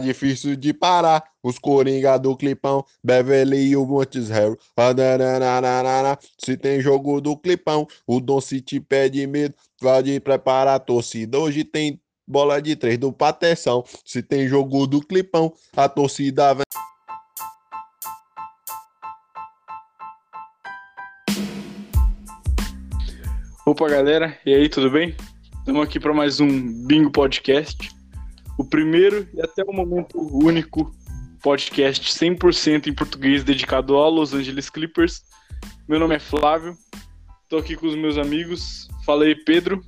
difícil de parar. Os Coringa do Clipão, Beverly e o Montes Harry. Se tem jogo do Clipão, o Don City pede medo. Pode preparar a torcida. Hoje tem bola de três do Pateção. Se tem jogo do Clipão, a torcida vem. Opa, galera, e aí, tudo bem? Estamos aqui para mais um Bingo Podcast. O primeiro e até o momento único podcast 100% em português dedicado ao Los Angeles Clippers. Meu nome é Flávio, estou aqui com os meus amigos. Fala aí, Pedro.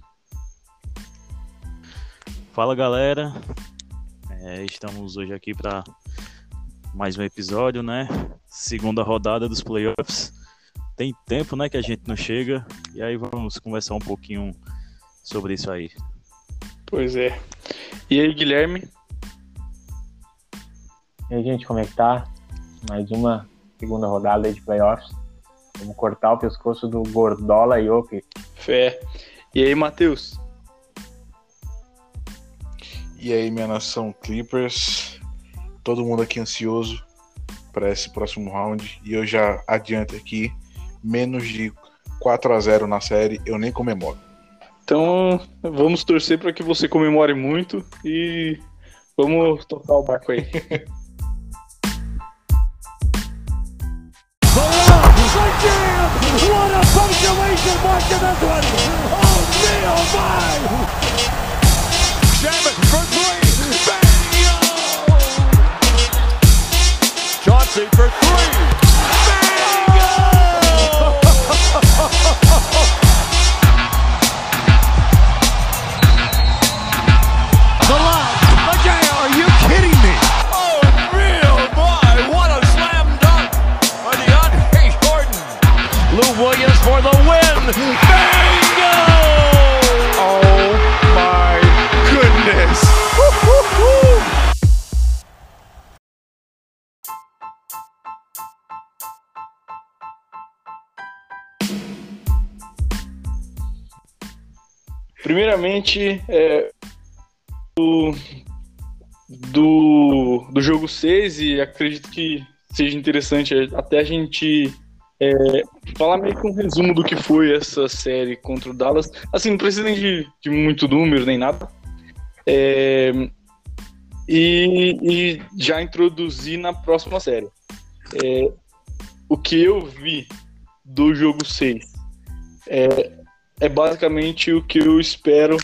Fala, galera. É, estamos hoje aqui para mais um episódio, né? Segunda rodada dos playoffs. Tem tempo, né, que a gente não chega. E aí vamos conversar um pouquinho sobre isso aí. Pois é. E aí, Guilherme? E aí, gente, como é que tá? Mais uma segunda rodada de playoffs. Vamos cortar o pescoço do Gordola e Jokic. Fé. E aí, Matheus? E aí, minha nação Clippers. Todo mundo aqui ansioso para esse próximo round. E eu já adianto aqui: menos de 4 a 0 na série, eu nem comemoro. Então, vamos torcer para que você comemore muito e vamos tocar o barco aí. What a punctuation mark to this one! Oh, oh my! For three! Chauncey for three! Primeiramente, é, do, do, do jogo 6, e acredito que seja interessante até a gente é, falar meio que um resumo do que foi essa série contra o Dallas. Assim, não precisa nem de, de muito número nem nada. É, e, e já introduzir na próxima série. É, o que eu vi do jogo 6 é, é basicamente o que eu espero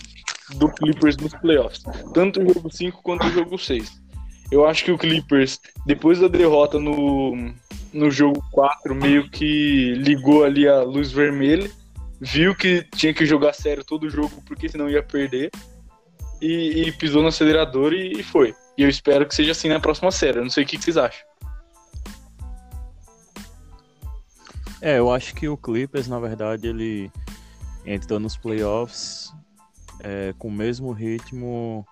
do Clippers nos playoffs. Tanto o jogo 5 quanto o jogo 6. Eu acho que o Clippers, depois da derrota no, no jogo 4, meio que ligou ali a luz vermelha, viu que tinha que jogar sério todo o jogo, porque senão ia perder, e, e pisou no acelerador e, e, foi. E eu espero que seja assim na próxima série. Eu não sei o que, que vocês acham. É, eu acho que o Clippers, na verdade, ele entrou nos playoffs é, com o mesmo ritmo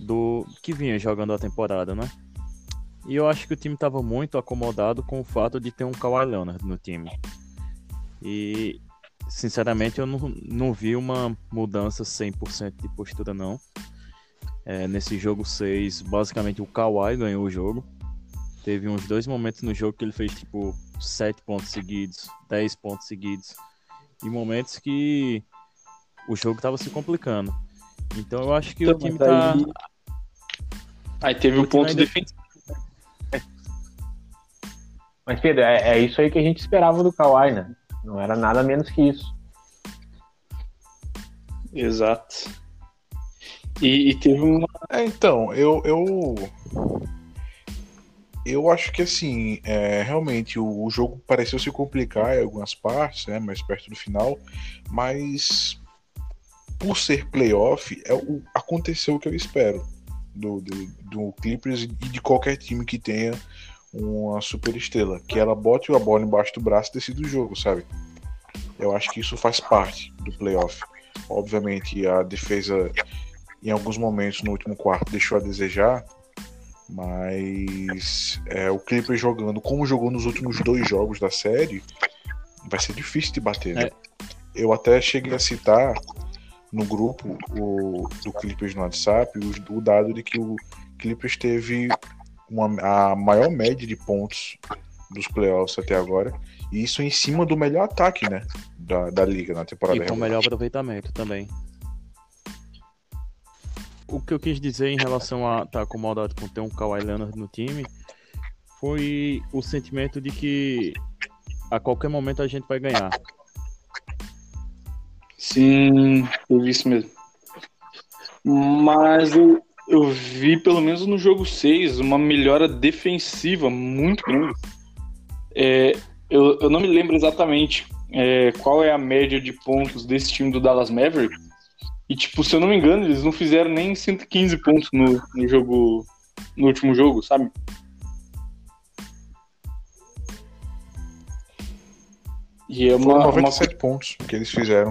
do que vinha jogando a temporada, né? E eu acho que o time estava muito acomodado com o fato de ter um Kawhi Leonard no time. E, sinceramente, eu não, não vi uma mudança 100% de postura, não. É, nesse jogo 6, basicamente o Kawhi ganhou o jogo. Teve uns dois momentos no jogo que ele fez, tipo, 7 pontos seguidos, 10 pontos seguidos. E momentos que o jogo estava se complicando. Então eu acho que então, o time tá. Aí, aí teve o, o ponto ainda... defensivo. Mas, Pedro, é, é, isso aí que a gente esperava do Kawhi, né? Não era nada menos que isso. Exato. E, e teve uma. É, então, eu, eu. Eu acho que assim, é, realmente o, o, jogo pareceu se complicar em algumas partes, né, mais perto do final, mas por ser playoff, é o, aconteceu o que eu espero do, do, do Clippers e de qualquer time que tenha uma super estrela, que ela bote a bola embaixo do braço e decida o jogo, sabe? Eu acho que isso faz parte do playoff. Obviamente, a defesa, em alguns momentos no último quarto, deixou a desejar, mas é, o Clippers jogando como jogou nos últimos dois jogos da série, vai ser difícil de bater. Né? É. Eu até cheguei a citar no grupo o, do Clippers no WhatsApp o, o dado de que o, Clippers teve uma, a maior média de pontos dos playoffs até agora. E isso em cima do melhor ataque, né? Da, da liga na temporada E com regular. melhor aproveitamento também. O que eu quis dizer em relação a estar acomodado com ter um Kawhi Leonard no time foi o sentimento de que a qualquer momento a gente vai ganhar. Sim, eu vi isso mesmo. Mas eu, eu vi, pelo menos no jogo 6, uma melhora defensiva muito grande. É, eu, eu não me lembro exatamente é, qual é a média de pontos desse time do Dallas Maverick. E, tipo, se eu não me engano, eles não fizeram nem 115 pontos no, no jogo. No último jogo, sabe? E é Foram uma, uma 97 pontos que eles fizeram.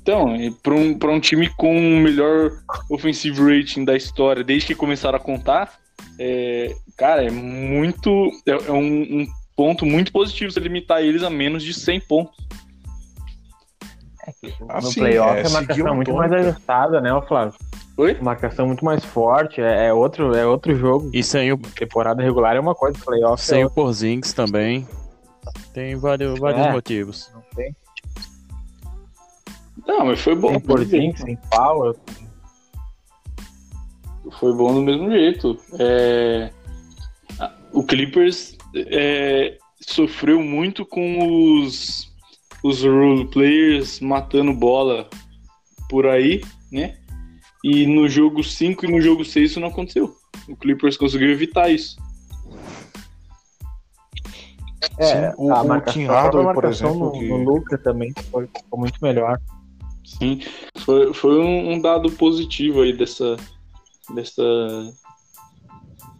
Então, para um, pra um time com o melhor offensive rating da história, desde que começaram a contar, é, cara, é muito. É, é um, um ponto muito positivo você limitar eles a menos de 100 pontos. No Assim, playoff é, é, uma seguiu marcação a muito mais ajustada, né, Flávio? Oi? Marcação muito mais forte, é, é outro, é outro jogo. E sem o, Temporada regular é uma coisa, playoff sem é o Porzingis também. Tem vários, vários É. motivos. outra. Tem, Não, mas foi bom. tem Porzingis, tem Powell. Foi bom do mesmo jeito. É, a- o Clippers é, sofreu muito com os, os role players matando bola por aí, né? E no jogo 5 e no jogo 6 isso não aconteceu. O Clippers conseguiu evitar isso. É, Sim, o- a o marcação, Tim a Hardaway, por marcação exemplo, no, que- no Luca também foi, ficou muito melhor. Sim, foi, foi um, um dado positivo aí dessa, dessa,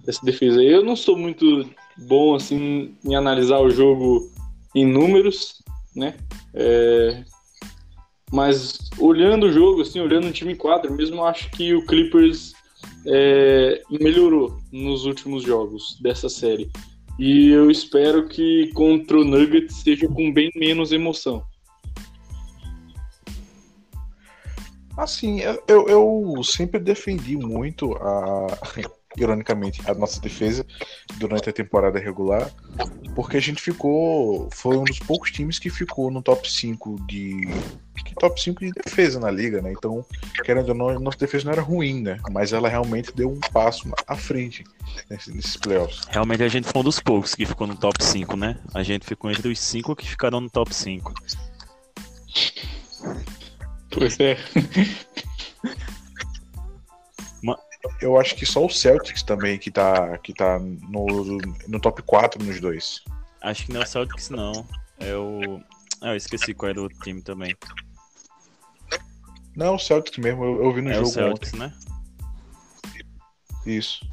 dessa defesa. Eu não sou muito bom assim em analisar o jogo em números, né? É, mas olhando o jogo, assim, olhando o time em quadro, mesmo acho que o Clippers é, melhorou nos últimos jogos dessa série. E eu espero que contra o Nuggets seja com bem menos emoção. Assim, eu, eu sempre defendi muito a. Ironicamente, a nossa defesa durante a temporada regular, porque a gente ficou. Foi um dos poucos times que ficou no top 5 de. que top 5 de defesa na liga, né? Então, querendo ou não, nossa defesa não era ruim, né? Mas ela realmente deu um passo à frente nesse- nesses playoffs. Realmente a gente foi um dos poucos que ficou no top 5, né? A gente ficou entre os 5 que ficaram no top 5. Pois é. Eu acho que só o Celtics também que tá, que tá no, no top 4 nos dois. Acho que não é o Celtics, não. É o. Ah, eu esqueci qual era o time também. Não, o Celtics mesmo, eu, eu vi no é o jogo Celtics, né? ontem. Isso.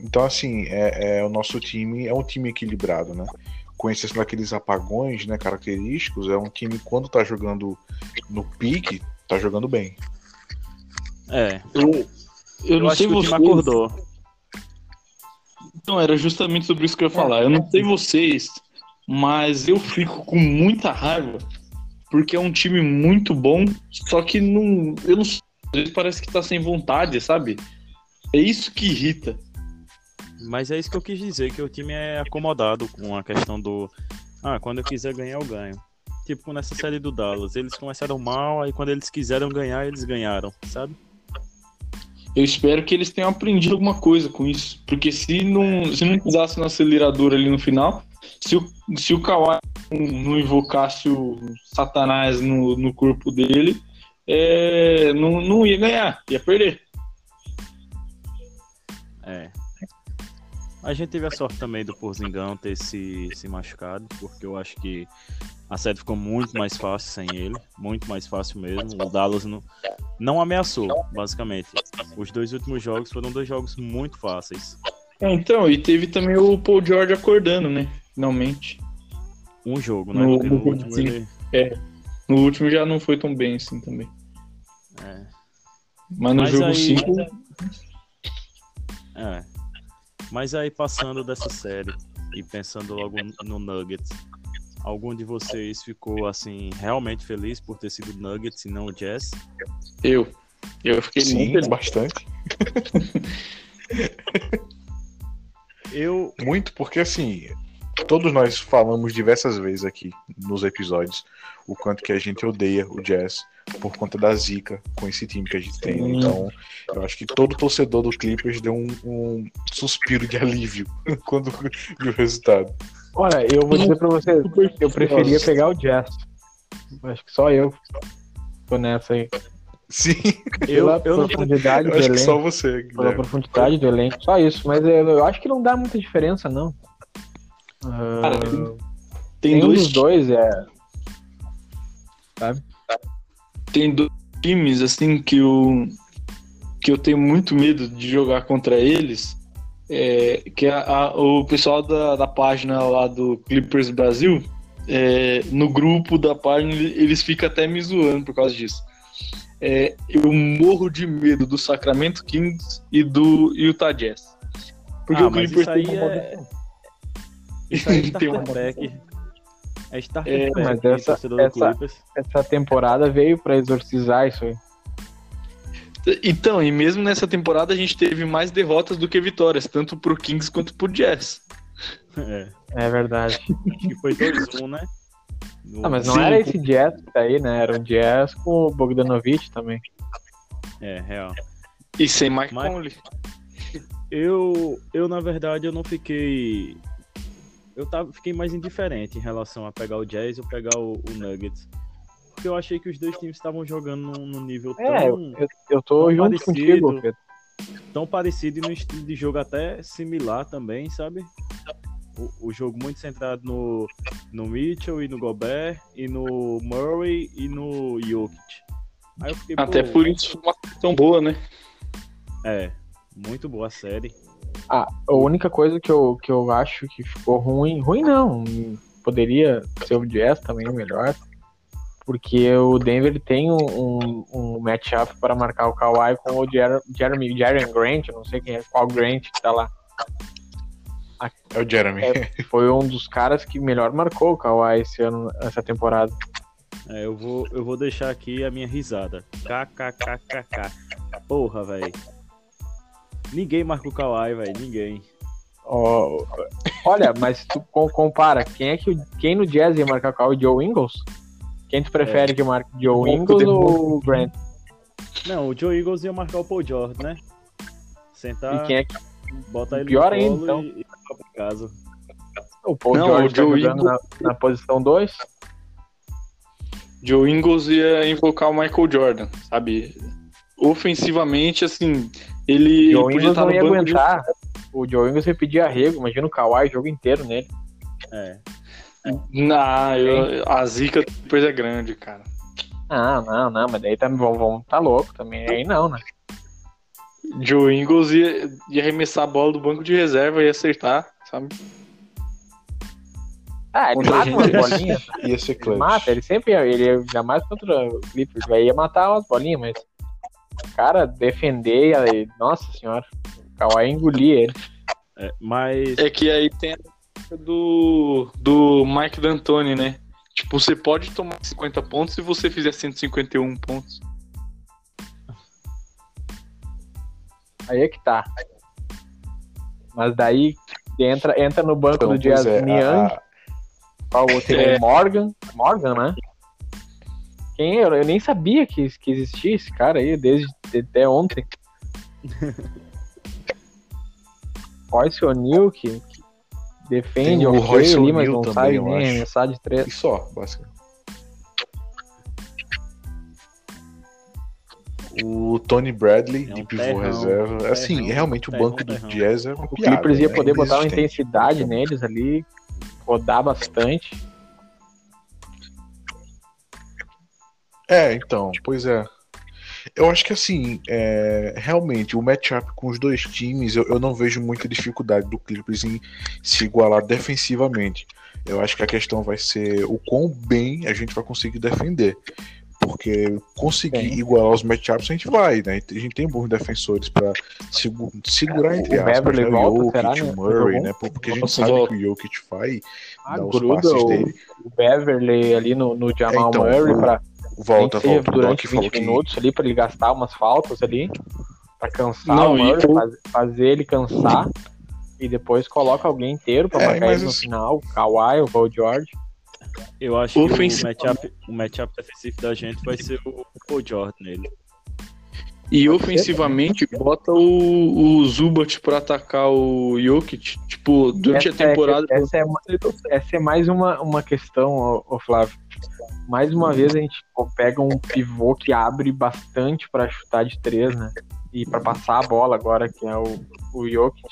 Então, assim, é, é, o nosso time é um time equilibrado, né? Com exceção daqueles apagões né, característicos, é um time, quando tá jogando no pique, tá jogando bem. É. Eu, eu, Eu, não acho sei que o vocês. time acordou. Então, era justamente sobre isso que eu ia falar. Eu não sei vocês, mas eu fico com muita raiva porque é um time muito bom, só que não. Eu não sei, às vezes parece que tá sem vontade, sabe? É isso que irrita. Mas é isso que eu quis dizer, que o time é acomodado com a questão do. Ah, quando eu quiser ganhar, eu ganho. Tipo, nessa série do Dallas, eles começaram mal, aí quando eles quiseram ganhar, eles ganharam, sabe? Eu espero que eles tenham aprendido alguma coisa com isso. Porque se não, se não pisasse no acelerador ali no final, se o, se o Kawhi não, invocasse o Satanás no, no corpo dele, é, não, não ia ganhar, ia perder. É. A gente teve a sorte também do Porzingão ter se, se machucado, porque eu acho que a série ficou muito mais fácil sem ele, muito mais fácil mesmo. O Dallas não, não ameaçou, basicamente. Os dois últimos jogos foram dois jogos muito fáceis. É, então, e teve também o Paul George acordando, né? Finalmente. Um jogo, né? No- no no último sim. ele. No último já não foi tão bem assim também. É, Mas no Mas jogo aí- 5, é. Mas aí passando dessa série e pensando logo no Nuggets, algum de vocês ficou assim realmente feliz por ter sido Nuggets e não o Jazz? eu. Eu fiquei muito Sim, feliz. bastante. Eu, Muito, porque assim, todos nós falamos diversas vezes aqui nos episódios o quanto que a gente odeia o Jazz por conta da zica com esse time que a gente tem. Sim. Então, eu acho que todo torcedor do Clippers deu um, um suspiro de alívio quando viu o resultado. Olha, eu vou dizer pra vocês, eu preferia pegar o Jazz. Acho que só eu tô nessa aí. Sim, eu, Pela eu não profundidade eu do acho que elenco. só você, Pela Guilherme. profundidade do elenco, só isso. Mas eu, eu acho que não dá muita diferença, não. Ah, Cara, Tem nenhum dois, dos dois é. tem dois times assim que eu que eu tenho muito medo de jogar contra eles. É, que a- a- o pessoal da, da página lá do Clippers Brasil, é, no grupo da página, eles ficam até me zoando por causa disso. É, eu morro de medo do Sacramento Kings e do Utah Jazz. Porque Ah, o Clippers tem uma é- Isso aí é Tem uma- starter pack. É starter É, mas essa- essa-. Essa temporada veio pra exorcizar isso aí. Então, e mesmo nessa temporada a gente teve mais derrotas do que vitórias, tanto pro Kings quanto pro Jazz. É, É verdade. acho que foi 2-1, né? No- Ah, mas não Sim. era esse Jazz que tá aí, né? Era um Jazz com o Bogdanovich também. É, real. E sem Mike Mas- Conley. Eu, eu, na verdade, eu não fiquei. Eu tava, fiquei mais indiferente em relação a pegar o Jazz ou pegar o, o Nuggets. Porque eu achei que os dois times estavam jogando num, num nível É, eu, tão, eu, eu tô tão junto parecido. contigo, Pedro. tão parecido e no estilo de jogo até similar também, sabe? O, o jogo muito centrado no, no Mitchell e no Gobert, e no Murray e no Jokic. Aí eu fiquei, Até por isso foi uma tão boa, né? É, muito boa a série. Ah, a única coisa que eu, que eu acho que ficou ruim, ruim não, poderia ser o Jazz também melhor, porque o Denver tem um, um, um matchup para marcar o Kawhi com o Jer Jeremy, Jaren Grant, não sei quem é, qual Grant que tá lá. É o Jeremy. É. Foi um dos caras que melhor marcou o Kawhi esse ano, essa temporada. É, eu vou, eu vou deixar aqui a minha risada. KKKKK. Porra, velho. Ninguém marca o Kawhi, velho. Ninguém. Ó, olha, mas tu com- compara, quem é que quem no Jazz ia marcar o Kawhi? Joe Ingles? Quem tu prefere que marque Joe Ingles ou o Grant? Não, o Joe Eagles ia marcar o Paul George, né? Sentar, E quem é que botar ele pior no ainda, então. e, e casa. o Paul Não, George o Joe tá jogando na, na posição 2? Joe Ingles ia invocar o Michael Jordan, sabe? Ofensivamente, assim, ele, Joe podia Ingles estar não no ia de... aguentar. O Joe Ingles ia pedir arrego, imagina o Kawhi o jogo inteiro nele. É. Não, eu- a zica depois é grande, cara. Não, não, não, mas daí tá, vão, vão, tá louco também. Aí não, né? Joe Ingles ia, ia arremessar a bola do banco de reserva e acertar, sabe? Ah, ele mata umas bolinhas. Ia ser Ele mata, ele sempre ia, ele ia, jamais contra o Clippers, vai ia matar umas bolinhas, mas cara defender, aí, nossa senhora, o Kawhi engolir ele. É, mas É que aí tem a do, do Mike D'Antoni, né? Tipo, você pode tomar 50 pontos se você fizer 151 pontos. Aí é que tá. Mas daí entra, entra no banco Então, do Jazz é, Niang, a- qual o outro? É. Morgan, Morgan, né? Quem é? Eu nem sabia que, que existia esse cara aí, desde até ontem. Royce O'Neal, que, que defende Tem o Royce ali, mas não eu nem arremessar de três. E só, basicamente. O Tony Bradley, É um de pivô terrão, reserva. um Assim, terrão, realmente o terrão, banco do terrão. Jazz é uma O piada, Clippers ia né? poder botar uma intensidade neles ali, rodar bastante. É, então, pois é. Eu acho que assim, é, realmente, o matchup com os dois times, eu, eu não vejo muita dificuldade do Clippers em se igualar defensivamente. Eu acho que a questão vai ser o quão bem a gente vai conseguir defender. Porque conseguir igualar os matchups a gente vai, né? A gente tem bons defensores pra segu- segurar entre O aspas, né? o volta, Jokic, o né? Murray, Jogou? né? Porque a gente sabe volta. que o Jokic vai Ah, dar os passes o, dele. o Beverly ali no, no Jamal Então, Murray pra, Volta, Nem que volta. O Doc durante falou 20 que. minutos ali pra ele gastar umas faltas ali. Pra cansar Não, o Murray, eu- faz- fazer ele cansar. E depois coloca alguém inteiro pra É, marcar ele no assim- final. O Kawhi, o Paul George. Eu acho que Ofensivo. o matchup, o matchup defensivo da gente vai ser o Paul George nele. E ofensivamente, bota o, o Zubat pra atacar o Jokic. Tipo, durante a Essa é- temporada. essa é, essa é mais uma, uma questão, ô, ô Flávio. Mais uma vez a gente pega um pivô que abre bastante pra chutar de três, né? E pra passar a bola agora, que é o, o Jokic.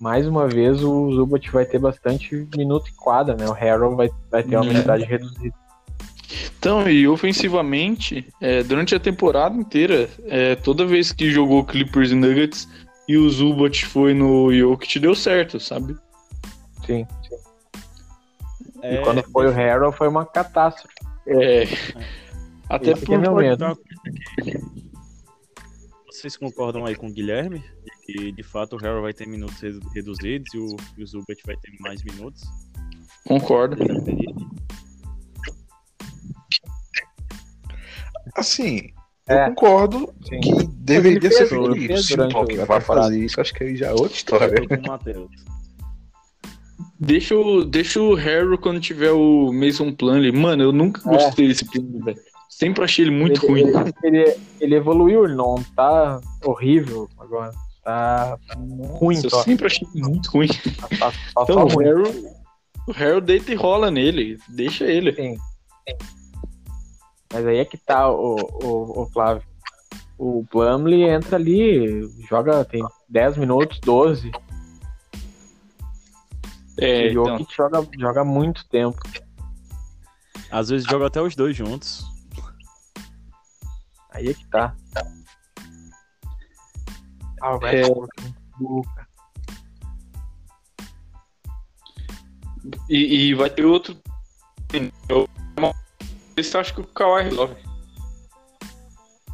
Mais uma vez o Zubat vai ter bastante minuto e quadra, né? O Harold vai, vai ter uma Uhum. unidade reduzida. Então, e ofensivamente, é, durante a temporada inteira, é, toda vez que jogou Clippers e Nuggets e o Zubat foi no Jokic, deu certo, sabe? Sim. É, e quando foi o Harold foi uma catástrofe. É. Até Esse que é por meu medo. Vocês concordam aí com o Guilherme? De que de fato o Harold vai ter minutos redu- reduzidos e o, e o Zubat vai ter mais minutos? Concordo. Assim, É. eu concordo Sim. que deveria ser feito isso. Se o a vai fazer isso, acho que aí já é outra Eu história. tô com o Matheus. Deixa o, deixa o Harry quando tiver o Mason Plumlee. Mano, eu nunca É. gostei desse Plumlee, velho. Sempre achei ele muito ele, ruim. Ele, ele, ele evoluiu, ele não tá horrível agora. Tá ruim Eu só. sempre achei muito ruim. Tá, tá- tá Então, o. Harry, o Harry deita e rola nele. Deixa ele. Sim. Mas aí é que tá o, o, o Flávio. O Plumlee entra ali, joga, tem 10 minutos, 12. É, o então, Jokic joga, joga muito tempo. Às vezes joga até os dois juntos. Aí é que tá. Ah, o É. E, e vai ter outro. Eu, acho que o Kawhi resolve.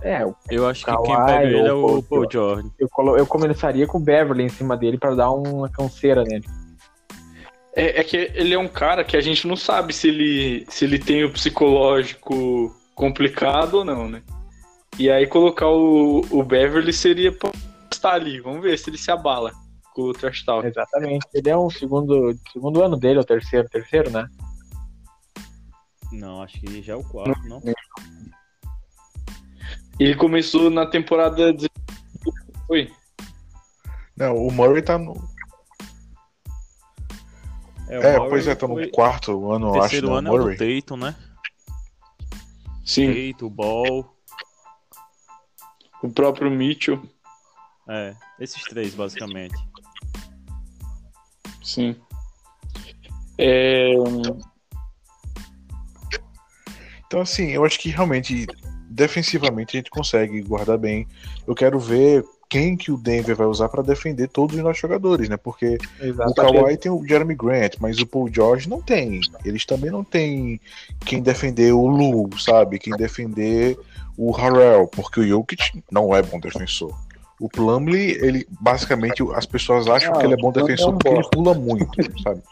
É, eu, Eu acho que quem Kawhi pega ele é o Paul George. eu, eu começaria com o Beverly em cima dele pra dar uma canseira nele. É, é que ele é um cara que a gente não sabe se ele, se ele tem o psicológico complicado ou não, né? E aí colocar o, o Beverly seria pra estar ali. Vamos ver se ele se abala com o Trash Talk. Exatamente. Ele é o segundo, segundo ano dele, ou terceiro, terceiro, né? Não, acho que já é o quarto, não? Ele começou na temporada 16. Foi? Não, o Murray tá no. O É, Murray pois é, tá no foi- quarto ano, eu acho, Terceiro né? ano o é o do Murray. Tatum, né? Sim. Tatum, Ball. O próprio Mitchell. É, esses três, basicamente. Sim. É, Então, assim, eu acho que realmente, defensivamente, a gente consegue guardar bem. Eu quero ver quem que o Denver vai usar pra defender todos os nossos jogadores, né? Porque o Exatamente. Kawhi tem o Jeremy Grant, mas o Paul George não tem. Eles também não têm quem defender o Lu, sabe? Quem defender o Harrell, porque o Jokic não é bom defensor. O Plumlee, ele basicamente as pessoas acham Ah, que ele é bom o defensor é um porque ele pula muito, sabe?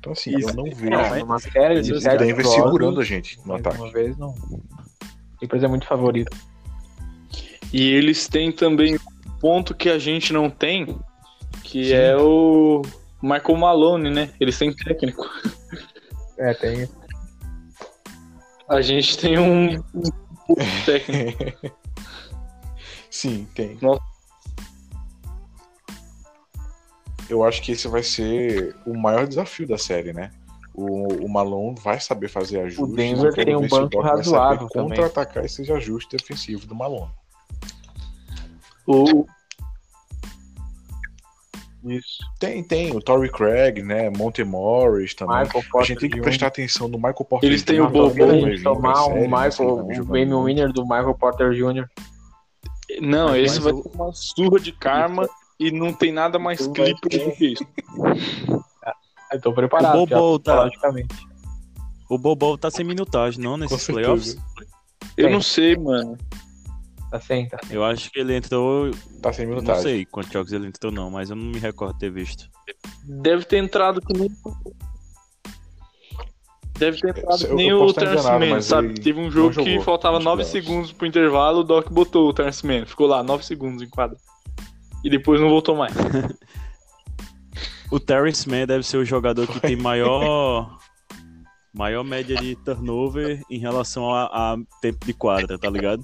Então assim, eu não vejo É, numa série de o Denver segurando a gente no ataque. Uma vez não. Clippers é muito favorito. E eles têm também ponto que a gente não tem, que é o Michael Malone, né? Eles têm técnico. É, tem. A gente tem um, um técnico. Sim, tem. Nossa. Eu acho que esse vai ser o maior desafio da série, né? O, o Malone vai saber fazer ajustes. Denver eu quero tem um o banco Doc vai saber razoável contra-atacar esses ajustes defensivos do Malone. O, Isso. Tem, tem. O Torrey Craig, né? Monte Morris também. Michael a Porter gente tem que Jr. prestar atenção no Michael Porter Eles têm o Bobo, pra tomar né, ele Michael, Game muito. Winner do Michael Porter Jr. não, Mas esse vai o- ser uma surra de karma e não tem nada mais clipe do que isso. Eu tô preparado, O Bobo já, tá-. O Bobo tá sem minutagem, não, nesses playoffs? Eu Tem. não sei, mano. Tá sem, tá. Eu acho que ele entrou. Tá sem Não minutagem. sei quantos jogos ele entrou, não, mas eu não me recordo ter visto. Deve ter entrado que nem. Deve ter entrado Eu- nem eu o Terence enganado, Mann, sabe? ele Teve um não jogo que faltava nos 9 playoffs. segundos pro intervalo, o Doc botou o Terence Mann. Ficou lá 9 segundos em quadra. E depois não voltou mais. O Terrence Mann deve ser o jogador que tem maior maior média de turnover em relação a, a tempo de quadra, tá ligado?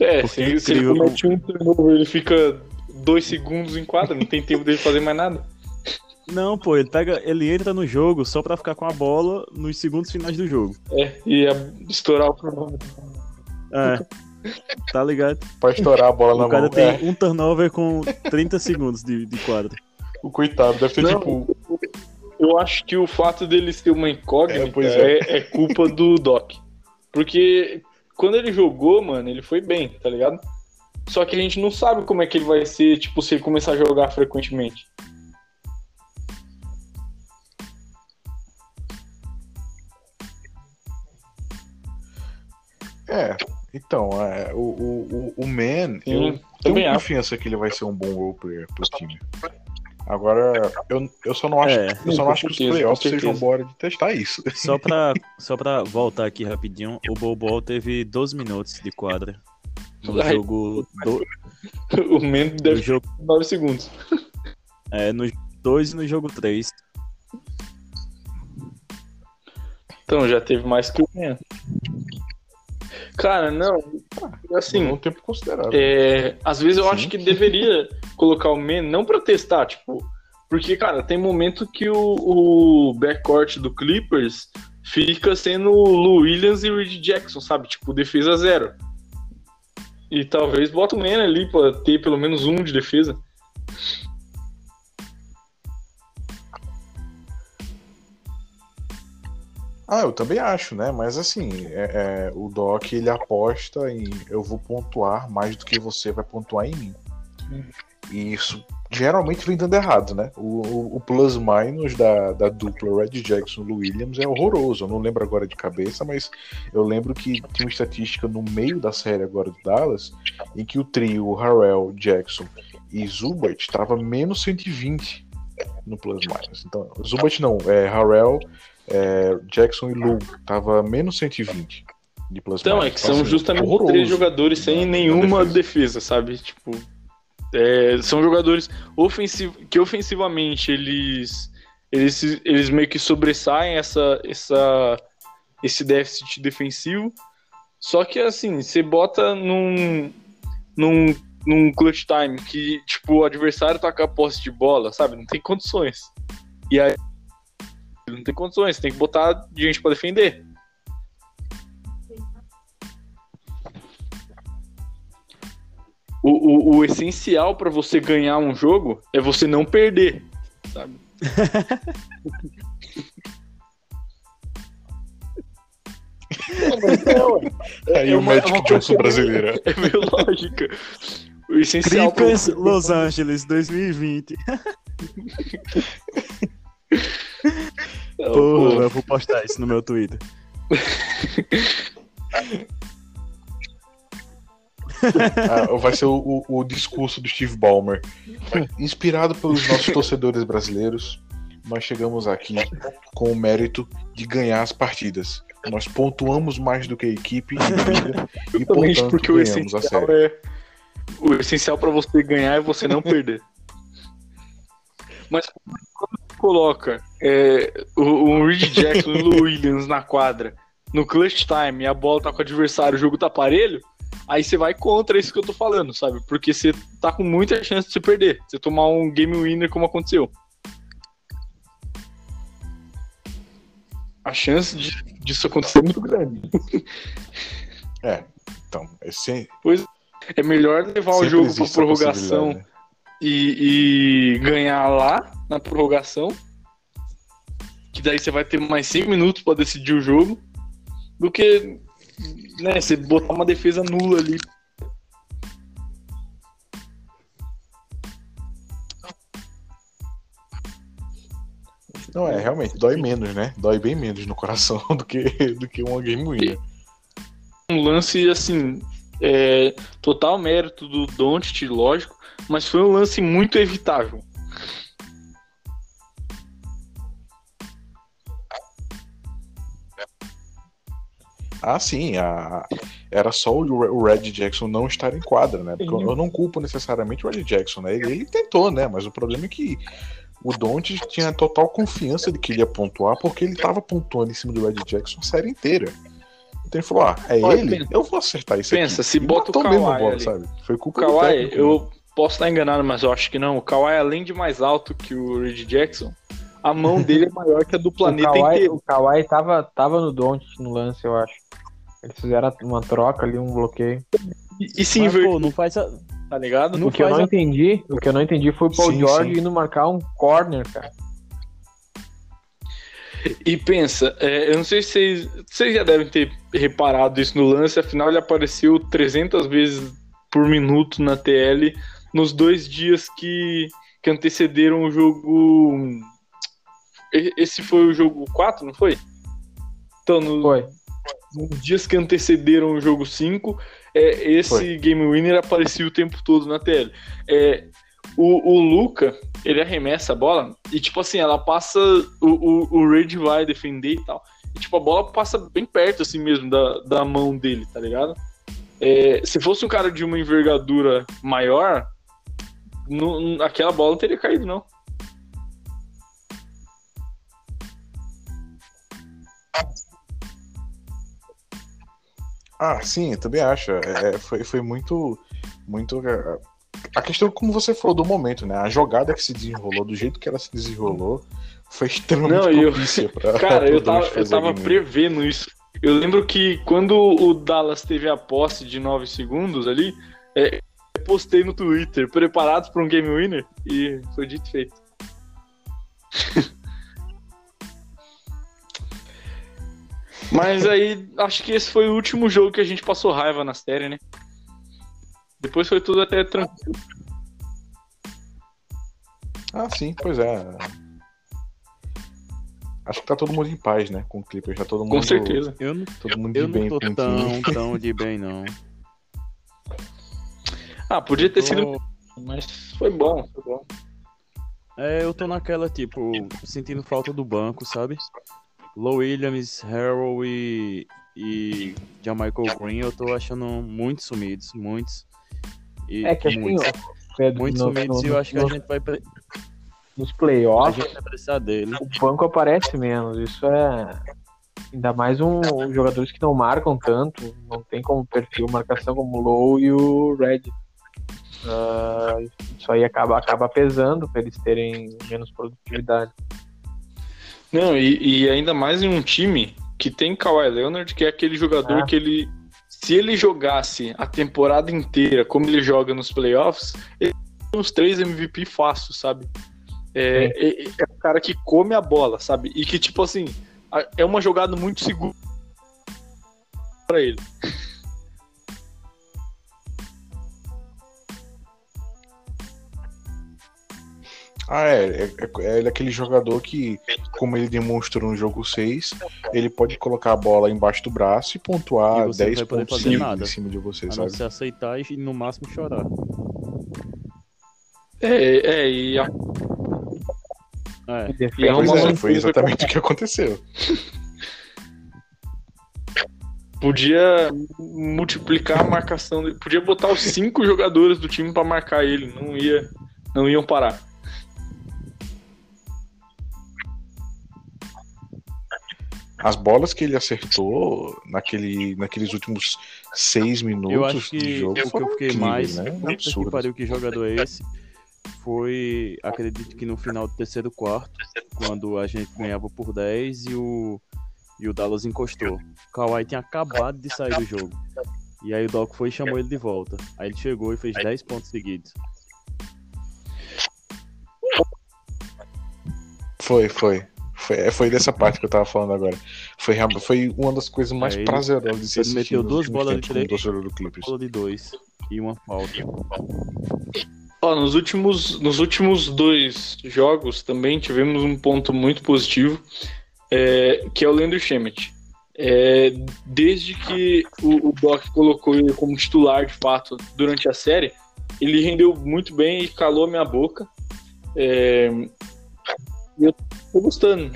É, Porque se, é se ele comete um turnover, ele fica 2 segundos em quadra, não tem tempo dele fazer mais nada. Não, pô, ele pega, ele entra no jogo só pra ficar com a bola nos segundos finais do jogo. É, e ia estourar o cronômetro. É. Tá ligado? Pra estourar a bola na O cara mão. tem É, um turnover com 30 segundos de, de quadra. o coitado deve ter Não. tipo. Eu acho que o fato dele ser uma incógnita É, pois é, é. é culpa do Doc. Porque quando ele jogou, mano, ele foi bem, tá ligado? Só que a gente não sabe como é que ele vai ser, tipo, se ele começar a jogar frequentemente. É, então, é, o, o, o, Man, Sim, eu tenho acho. confiança que ele vai ser um bom role player pro time. Agora, eu, eu só não acho, É. eu só não acho que os playoffs sejam bora de testar isso. Só pra, só pra voltar aqui rapidinho, o Bobol teve 12 minutos de quadra. No Ai. jogo. Do, O Man no deve jogo ter 9 segundos. é, no 2 e no jogo 3. Então, já teve mais que o Man. Cara, não. Assim, um tempo considerável. É, às vezes eu Sim. acho que deveria colocar o Man, não pra testar, tipo, porque, cara, tem momento que o, o backcourt do Clippers fica sendo o Lou Williams e o Reed Jackson, sabe? Tipo, defesa zero. E talvez bota o Man ali pra ter pelo menos um de defesa. Ah, eu também acho, né? Mas assim, é- é, o Doc ele aposta em eu vou pontuar mais do que você vai pontuar em mim. E isso geralmente vem dando errado, né? O, o- o plus-minus da, da dupla Red Jackson e Williams é horroroso. Eu não lembro agora de cabeça, mas eu lembro que tinha uma estatística no meio da série agora do Dallas em que o trio Harrell, Jackson e Zubat estava menos 120 no plus-minus. Então, Zubat não, é Harrell, é, Jackson e Lu tava menos 120 de plus Então, é que são justamente três jogadores sem nenhuma defesa. defesa, sabe? Tipo, é, são jogadores ofensiv que ofensivamente eles, eles eles meio que sobressaem essa, essa esse déficit defensivo. Só que assim, você bota num num num clutch time que tipo o adversário com a posse de bola, sabe? Não tem condições. E aí não tem condições, tem que botar gente pra defender. O, o, o essencial pra você ganhar um jogo é você não perder, sabe? Aí É o uma- Magic é uma Johnson brasileira. É meio lógica. O essencial Clippers você- Los Angeles 2020. Não, Porra, pô, eu vou postar isso no meu Twitter. Ah, vai ser o, o- o discurso do Steve Ballmer. Inspirado pelos nossos torcedores brasileiros, nós chegamos aqui com o mérito de ganhar as partidas. Nós pontuamos mais do que a equipe e, portanto, porque o ganhamos a essencial série. é. O essencial pra você ganhar é você não perder. Mas quando você coloca é, o, o Reed Jackson e o Williams na quadra, no clutch time, e a bola tá com o adversário, o jogo tá parelho, aí você vai contra isso que eu tô falando, sabe? Porque você tá com muita chance de se perder. Você tomar um game winner como aconteceu. A chance de, disso acontecer é muito grande. É, então, é sem, É melhor levar o sempre jogo pra prorrogação né? E, e ganhar lá na prorrogação. Que daí você vai ter mais 5 minutos pra decidir o jogo. Do que né, você botar uma defesa nula ali. Não, é, realmente, dói menos, né? Dói bem menos no coração do que, do que uma game winner. Um lance assim. É, total mérito do Doncic, lógico, mas foi um lance muito evitável. Ah, sim, a... era só o o Red Jackson não estar em quadra, né? Porque eu eu não culpo necessariamente o Red Jackson, né? Ele, ele tentou, né? Mas o problema é que o Don't tinha total confiança de que ele ia pontuar, porque ele tava pontuando em cima do Red Jackson a série inteira. Então ele falou: ah, é Olha, ele? pensa- Eu vou acertar isso pensa, aqui. se E bota o Kawhi bola? Foi O culpa do Kawhi, técnico, né? Posso estar enganado, mas eu acho que não. O Kawhi, além de mais alto que o Red Jackson, a mão dele é maior que a do O planeta Kawhi, inteiro. o Kawhi tava, tava no Don't no lance, eu acho. Eles fizeram uma troca ali, um bloqueio. E, e se Mas, pô, não faz. a- tá ligado? não o que eu não a- entendi, o que eu não entendi foi o Paul Sim, George sim. indo marcar um corner, cara. E pensa, é, eu não sei se vocês, vocês já devem ter reparado isso no lance, afinal ele apareceu 300 vezes por minuto na TL nos dois dias que, que antecederam o jogo. Esse foi o jogo 4, não foi? Então, no- Foi. nos dias que antecederam o jogo 5, é, esse Foi. Game Winner aparecia o tempo todo na TL. É, o, o Luca, ele arremessa a bola e, tipo assim, ela passa. O, o, o Raid vai defender e tal. E, tipo, a bola passa bem perto, assim mesmo, da, da mão dele, tá ligado? É, se fosse um cara de uma envergadura maior, não- aquela bola não teria caído, não. Ah, sim, eu também acho. É, é, foi, foi muito. muito é, a questão, como você falou, do momento, né? A jogada que se desenrolou, do jeito que ela se desenrolou, foi extremamente Não, eu- pra. Cara, eu tava, eu tava prevendo isso. Eu lembro que quando o Dallas teve a posse de 9 segundos ali, é, postei no Twitter, preparados para um game winner, e foi dito e feito. Mas aí, acho que esse foi o último jogo que a gente passou raiva na série, né? Depois foi tudo até tranquilo. Ah, sim, pois é. Acho que tá todo mundo em paz, né? Com o Clippers, tá todo mundo. Com certeza. Eu não, Todo mundo de eu bem, não tô tão, tão de bem, não. Ah, podia ter sido, Tô- mas foi bom, foi bom. É, eu tô naquela, tipo, sentindo falta do banco, sabe? Low Williams, Harrell e, e Jamaica Green, eu tô achando muito sumidos, muitos. E, É que assim, muitos, ó, Pedro, muitos no- sumidos no- e eu acho que a gente vai, pre- nos a playoffs, gente vai precisar dele. o banco aparece menos. Isso é. Ainda mais um jogadores que não marcam tanto, não tem como perfil marcação como o Low e o Red. Ah, isso aí acaba, acaba pesando para eles terem menos produtividade. Não, e, e ainda mais em um time que tem Kawhi Leonard, que é aquele jogador Ah. que ele. Se ele jogasse a temporada inteira como ele joga nos playoffs, ele tem uns três MVP fácil, sabe? É, é, é o cara que come a bola, sabe? E que, tipo assim, é uma jogada muito segura pra ele. Ah, é, é, é. Ele é aquele jogador que, como ele demonstrou no jogo 6, ele pode colocar a bola embaixo do braço e pontuar E você não 10 vai poder pontos fazer seguidos nada. em cima de você, A não sabe? ser aceitar e no máximo chorar. É, é, e a- É, E é Pois é, foi exatamente o que aconteceu. podia multiplicar a marcação, dele, podia botar os cinco jogadores do time pra marcar ele, não ia, não iam parar. As bolas que ele acertou naquele, naqueles últimos seis minutos eu acho que de jogo o que eu fiquei mais. né? Puta que pariu, que jogador é esse? Foi, acredito que no final do terceiro quarto, quando a gente ganhava por 10 e o, e o Dallas encostou. O Kawhi tinha acabado de sair do jogo. E aí o Doc foi e chamou ele de volta. Aí ele chegou e fez 10 pontos seguidos. Foi, foi. Foi, é, foi dessa parte que eu tava falando agora. Foi, foi uma das coisas mais ele- prazerosas de se ele meteu duas bolas de três. torcedor do Clippers. Bola de 2 e uma falta. Ó, nos últimos, nos últimos dois jogos também tivemos um ponto muito positivo, é, que é o Leandro Shemet. É, desde que o, o Doc colocou ele como titular de fato durante a série, ele rendeu muito bem e calou a minha boca. É, e eu tô gostando.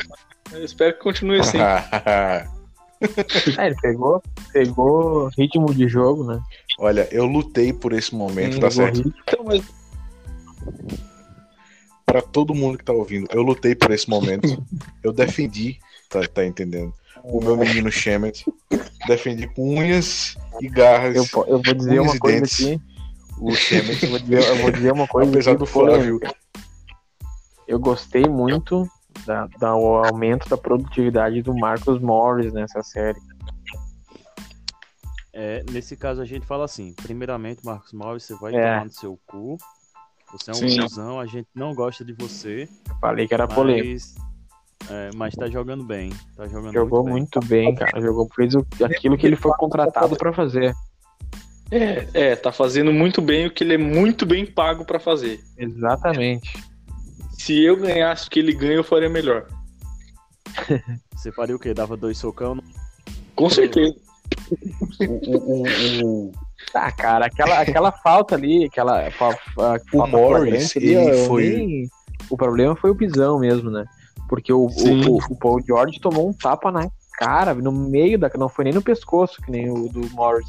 Eu espero que continue assim. É, ele pegou, pegou ritmo de jogo, né? Olha, eu lutei por esse momento, tá certo? Então, mas Pra todo mundo que tá ouvindo, eu lutei por esse momento. Eu defendi, tá, tá entendendo? O meu menino Shemet. Defendi com unhas e garras Eu, eu vou dizer uma coisa dentes. aqui. o Shemet. Eu vou dizer, eu vou dizer uma coisa Apesar aqui do Flávio. Eu gostei muito da, da- do aumento da produtividade do Marcos Morris nessa série. É, nesse caso a gente fala assim, primeiramente, Marcos Morris, você vai É. tomar no seu cu. Você é um Sim. cuzão, a gente não gosta de você, Eu falei que era polêmico. mas, é, mas tá jogando bem. Tá jogando Jogou muito bem. muito bem, cara. Jogou, fez aquilo que ele foi contratado pra fazer. é, é, tá fazendo muito bem o que ele é muito bem pago pra fazer. Exatamente. Se eu ganhasse o que ele ganha, eu faria melhor. Você faria o quê? Dava dois socão? Com certeza. O, o, o, o, Tá, cara, aquela, aquela falta ali, aquela fa- fa- O falta Morris, ali, ele foi- nem- O problema foi o pisão mesmo, né? Porque o, Sim. o, o Paul George tomou um tapa na cara, no meio da. Não foi nem no pescoço, que nem o do Morris.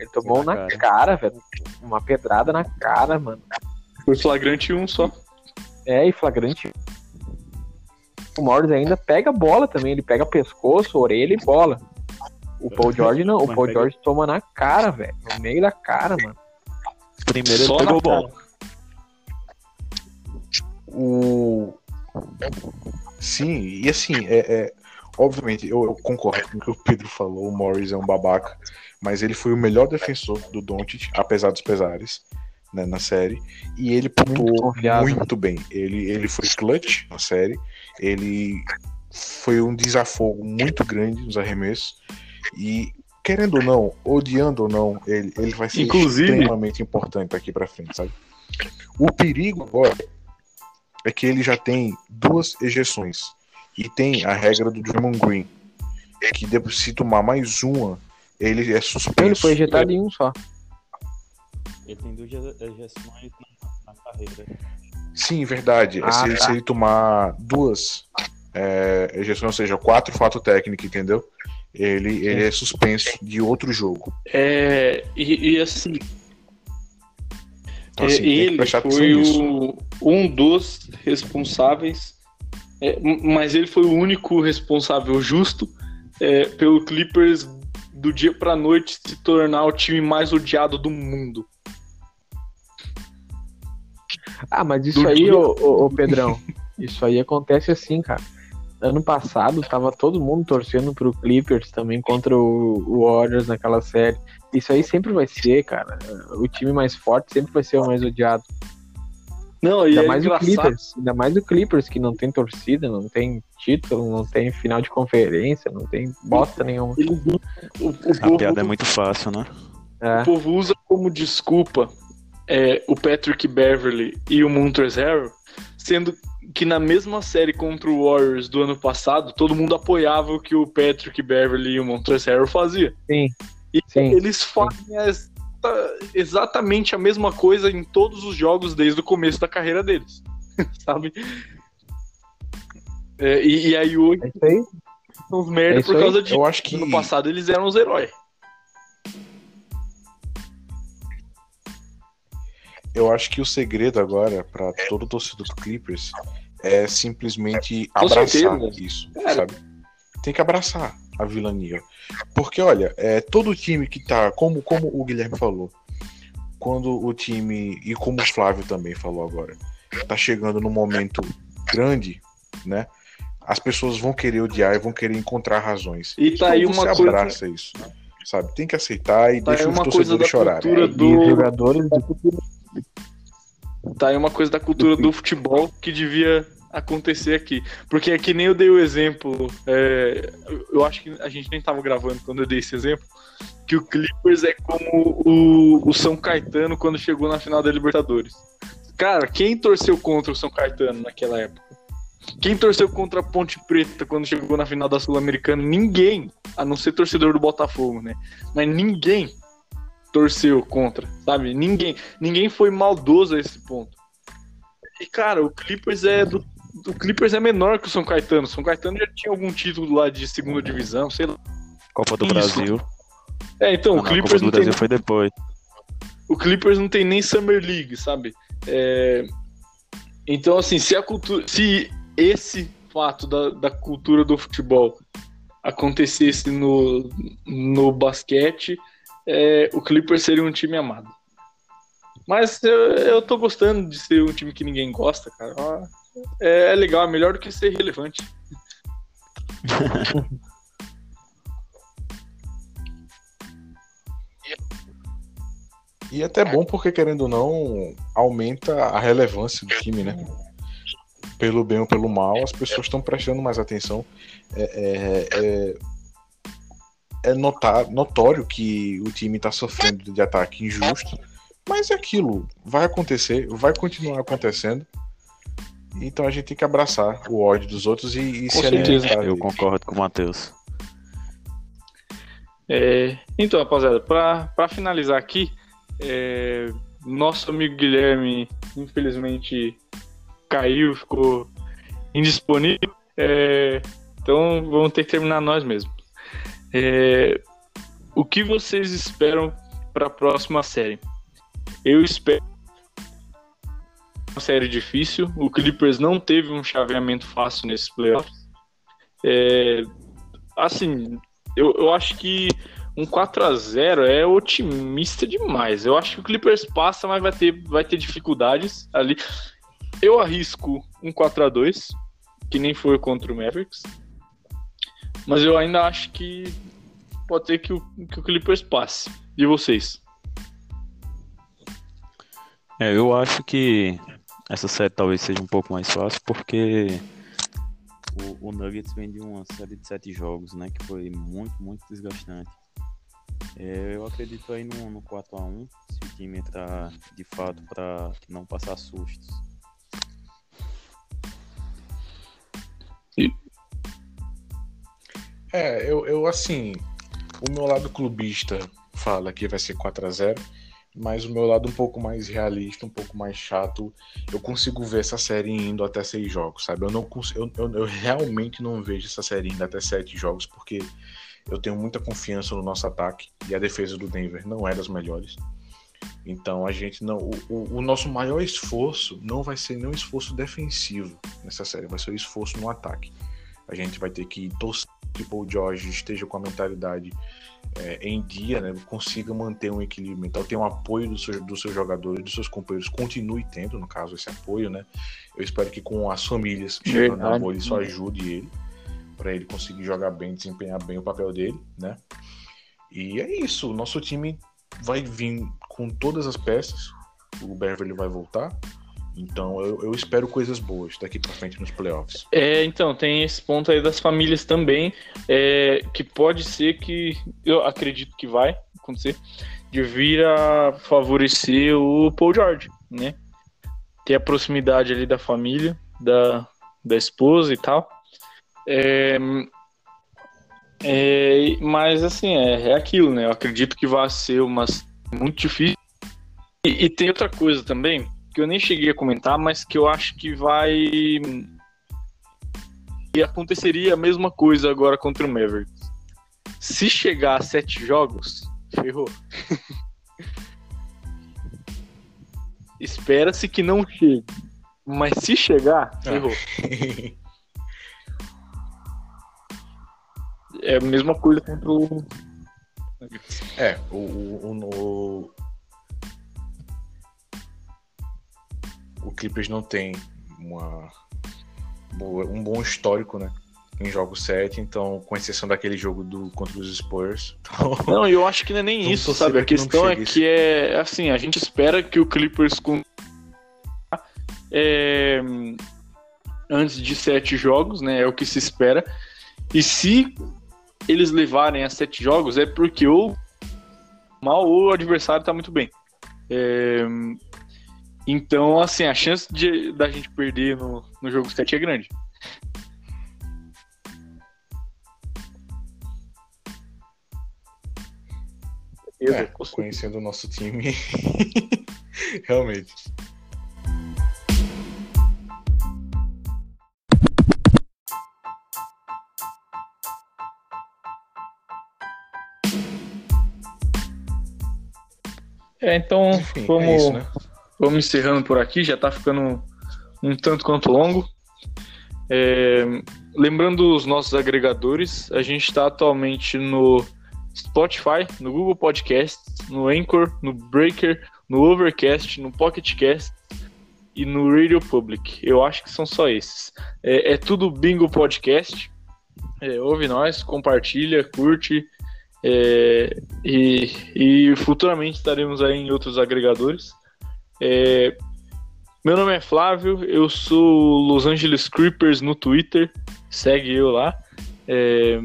Ele tomou na na cara. cara, velho. Uma pedrada na cara, mano. Foi flagrante um só. É, e flagrante. O Morris ainda pega a bola também. Ele pega pescoço, orelha e bola. O Paul George não. O Paul pega- George toma na cara, velho. No meio da cara, mano. Primeiro Só ele pegou bola. o- Sim, e assim, é, é- obviamente, eu, eu concordo com o que o Pedro falou, o Morris é um babaca, mas ele foi o melhor defensor do Doncic, apesar dos pesares, né, na série, e ele pontuou Muito muito, bem. Ele, ele foi clutch na série, ele foi um desafogo muito grande nos arremessos, e querendo ou não, odiando ou não, ele, ele vai ser Inclusive- extremamente importante daqui pra frente, sabe? O perigo agora é que ele já tem duas ejeções. E tem a regra do Draymond Green. Que depois, se tomar mais uma, ele é suspenso. Ele foi ejetado em um só. Ele tem duas ejeções na, na carreira. Sim, verdade. Ah, se, ele- tá. se ele tomar duas é, ejeções, ou seja, quatro fato técnico, entendeu? Ele, ele é suspenso de outro jogo. É, e, e assim, Então, assim, tem que ele foi o, um dos responsáveis, é, mas ele foi o único responsável justo é, pelo Clippers do dia pra noite se tornar o time mais odiado do mundo. Ah, mas isso Do aí, ô, ô, ô, Pedrão, isso aí acontece assim, cara. Ano passado tava todo mundo torcendo pro Clippers também contra o, o Warriors naquela série. Isso aí sempre vai ser, cara. O time mais forte sempre vai ser o mais odiado. Não, e Ainda é mais o engraçado. Clippers. Ainda mais o Clippers, que não tem torcida, não tem título, não tem final de conferência, não tem bosta nenhuma. Ele- o, o A piada é muito fácil, né? É. O povo usa como desculpa é, o Patrick Beverly e o Montrezl Harrell, sendo que na mesma série contra o Warriors do ano passado, todo mundo apoiava o que o Patrick Beverly e o Montrezl Harrell faziam. Sim. E Sim. eles fazem as- exatamente a mesma coisa em todos os jogos desde o começo da carreira deles, sabe? É, e, e aí hoje É isso aí. são os merda É por aí. causa disso. Eu acho que. No passado eles eram os heróis. Eu acho que o segredo agora para todo torcedor do Clippers é simplesmente Com abraçar certeza. isso, Cara. sabe? Tem que abraçar a vilania. Porque, olha, é, todo time que tá, como, como o Guilherme falou, quando o time, e como o Flávio também falou agora, tá chegando num momento grande, né? As pessoas vão querer odiar e vão querer encontrar razões. E tá aí uma você coisa- abraça isso, sabe? Tem que aceitar e Tá deixa os coisa torcedores chorarem. cultura E os do jogadores Tá aí uma coisa da cultura do futebol que devia acontecer aqui. Porque é que nem eu dei o exemplo. é, eu acho que a gente nem tava gravando quando eu dei esse exemplo. Que o Clippers é como o, o São Caetano quando chegou na final da Libertadores. Cara, quem torceu contra o São Caetano naquela época? Quem torceu contra a Ponte Preta quando chegou na final da Sul-Americana? Ninguém. A não ser torcedor do Botafogo, né? Mas ninguém torceu contra, sabe? Ninguém. Ninguém foi maldoso a esse ponto. E, cara, o Clippers é do. O Clippers é menor que o São Caetano. O São Caetano já tinha algum título lá de segunda divisão, sei lá. Copa do Isso. Brasil. É, então, Ah, o não, a Copa Clippers do não tem Brasil foi depois. o Clippers não tem nem Summer League, sabe? É, Então, assim, se a cultura. Se esse fato da, da cultura do futebol acontecesse no, no basquete, é, o Clippers seria um time amado. Mas eu, eu tô gostando de ser um time que ninguém gosta, cara. É, é legal, é melhor do que ser relevante. E até bom porque, querendo ou não, aumenta a relevância do time, né? Pelo bem ou pelo mal, as pessoas estão prestando mais atenção. É, é, é, é notar, notório que o time está sofrendo de ataque injusto, mas é aquilo, vai acontecer, vai continuar acontecendo. Então a gente tem que abraçar o ódio dos outros e, e se alimentar. Eu dele. concordo com o Matheus. É, então, rapaziada, para finalizar aqui, é, nosso amigo Guilherme, infelizmente, caiu, ficou indisponível. É, então, vamos ter que terminar nós mesmos. É, o que vocês esperam para a próxima série? Eu espero uma série difícil. O Clippers não teve um chaveamento fácil nesses playoffs. É, assim, eu, eu acho que um 4 a 0 é otimista demais. Eu acho que o Clippers passa, mas vai ter, vai ter dificuldades ali. Eu arrisco um 4 a 2 que nem foi contra o Mavericks. Mas eu ainda acho que pode ser que o, que o Clippers passe. E vocês? É, eu acho que essa série talvez seja um pouco mais fácil, porque o, o Nuggets vem de uma série de sete jogos, né? Que foi muito, muito desgastante. É, eu acredito aí no, no 4x1, se o time entrar de fato para não passar sustos. É, eu, eu assim, o meu lado clubista fala que vai ser 4 a 0 mas o meu lado um pouco mais realista, um pouco mais chato, eu consigo ver essa série indo até seis jogos, sabe? Eu, não eu, eu, eu realmente não vejo essa série indo até sete jogos, porque eu tenho muita confiança no nosso ataque e a defesa do Denver não é das melhores. Então a gente não. O, o, o nosso maior esforço não vai ser nenhum esforço defensivo nessa série, vai ser o esforço no ataque. A gente vai ter que torcer que o Paul George esteja com a mentalidade é, em dia, né, consiga manter um equilíbrio mental, ter um apoio dos seus, dos seus jogadores, dos seus companheiros, continue tendo, no caso, esse apoio, né? Eu espero que com as famílias chegando na boa, isso ajude ele, para ele conseguir jogar bem, desempenhar bem o papel dele, né? E é isso, o nosso time vai vir com todas as peças, o Beverly vai voltar, então eu, eu espero coisas boas daqui para frente nos playoffs. É, então, tem esse ponto aí das famílias também, é, que pode ser que, eu acredito que vai acontecer, de vir a favorecer o Paul George, né? Ter a proximidade ali da família, da, da esposa e tal. É, é, mas, assim, é, é aquilo, né? Eu acredito que vai ser umas muito difícil. E, e tem outra coisa também, que eu nem cheguei a comentar, mas que eu acho que vai e aconteceria a mesma coisa agora contra o Mavericks. Se chegar a sete jogos, ferrou. Espera-se que não chegue. Mas se chegar, ferrou. É a mesma coisa contra o. É, o, o, o, o Clippers não tem uma, um bom histórico, né? Em jogo 7, então, com exceção daquele jogo do, contra os Spurs. Então, Não, eu acho que não é nem Vamos isso, sabe? A pra que não questão é isso. que é assim, a gente espera que o Clippers com é, antes de sete jogos, né? É o que se espera. E se eles levarem a sete jogos, é porque ou mal ou o adversário tá muito bem. É, então, assim, a chance de, da gente perder no, no jogo 7 é grande. É, conhecendo o nosso time, realmente. É, então, Enfim, é vamos. É isso, né? Vamos encerrando por aqui, já tá ficando um tanto quanto longo. É, lembrando os nossos agregadores, a gente está atualmente no Spotify, no Google Podcast, no Anchor, no Breaker, no Overcast, no Pocket Cast e no Radio Public. Eu acho que são só esses. É, é tudo Bingo Podcast. É, ouve nós, compartilha, curte. é, e, e futuramente estaremos aí em outros agregadores. É, meu nome é Flávio, eu sou Los Angeles Creepers no Twitter, segue eu lá. É,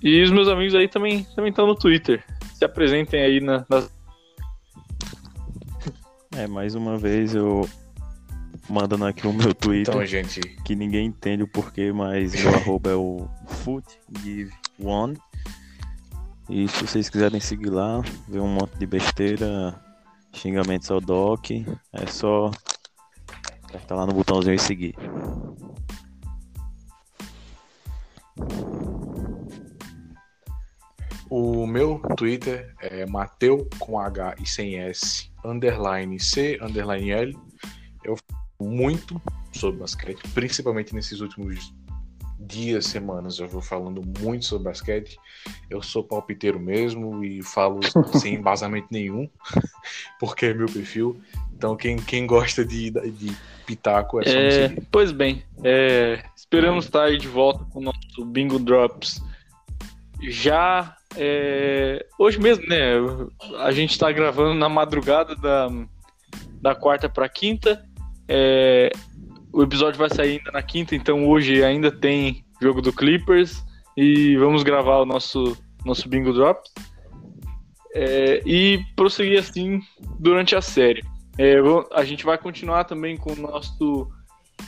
e os meus amigos aí também também estão no Twitter. Se apresentem aí na- nas. É, mais uma vez eu mandando aqui o meu Twitter, Então, gente, que ninguém entende o porquê, mas meu arroba é o footgiveone. E se vocês quiserem seguir lá, ver um monte de besteira, xingamentos ao doc, é só apertar lá no botãozinho e seguir. o meu Twitter é Mateu com H e sem S, underline C, underline L. Eu muito sobre basquete, principalmente nesses últimos dias, semanas, eu vou falando muito sobre basquete. Eu sou palpiteiro mesmo e falo sem embasamento nenhum, porque é meu perfil. Então, quem, quem gosta de, de pitaco é só me É, seguir. pois bem, é, esperamos estar aí de volta com o nosso Bingo Drops já é, hoje mesmo, né? A gente está gravando na madrugada da, da quarta para quinta. É, o episódio vai sair ainda na quinta, então hoje ainda tem jogo do Clippers e vamos gravar o nosso, nosso Bingo Drops. É, e prosseguir assim durante a série. É, a gente vai continuar também com o nosso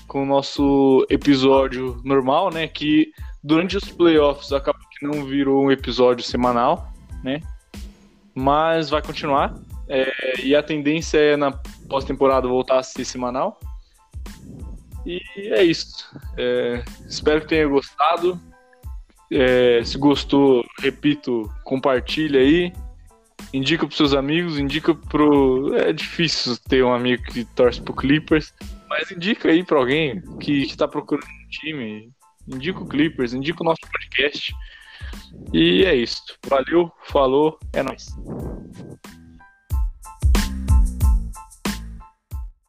com o nosso episódio normal, né? Que durante os playoffs acabou que não virou um episódio semanal, né? Mas vai continuar. É, e a tendência é na pós-temporada voltar a ser semanal. E é isso. É, espero que tenha gostado. É, se gostou, repito, compartilha aí. Indica pros seus amigos, indica pro. É difícil ter um amigo que torce pro Clippers, mas indica aí pra alguém que, que tá procurando um time. Indica o Clippers, indica o nosso podcast. E é isso. Valeu, falou, é nóis.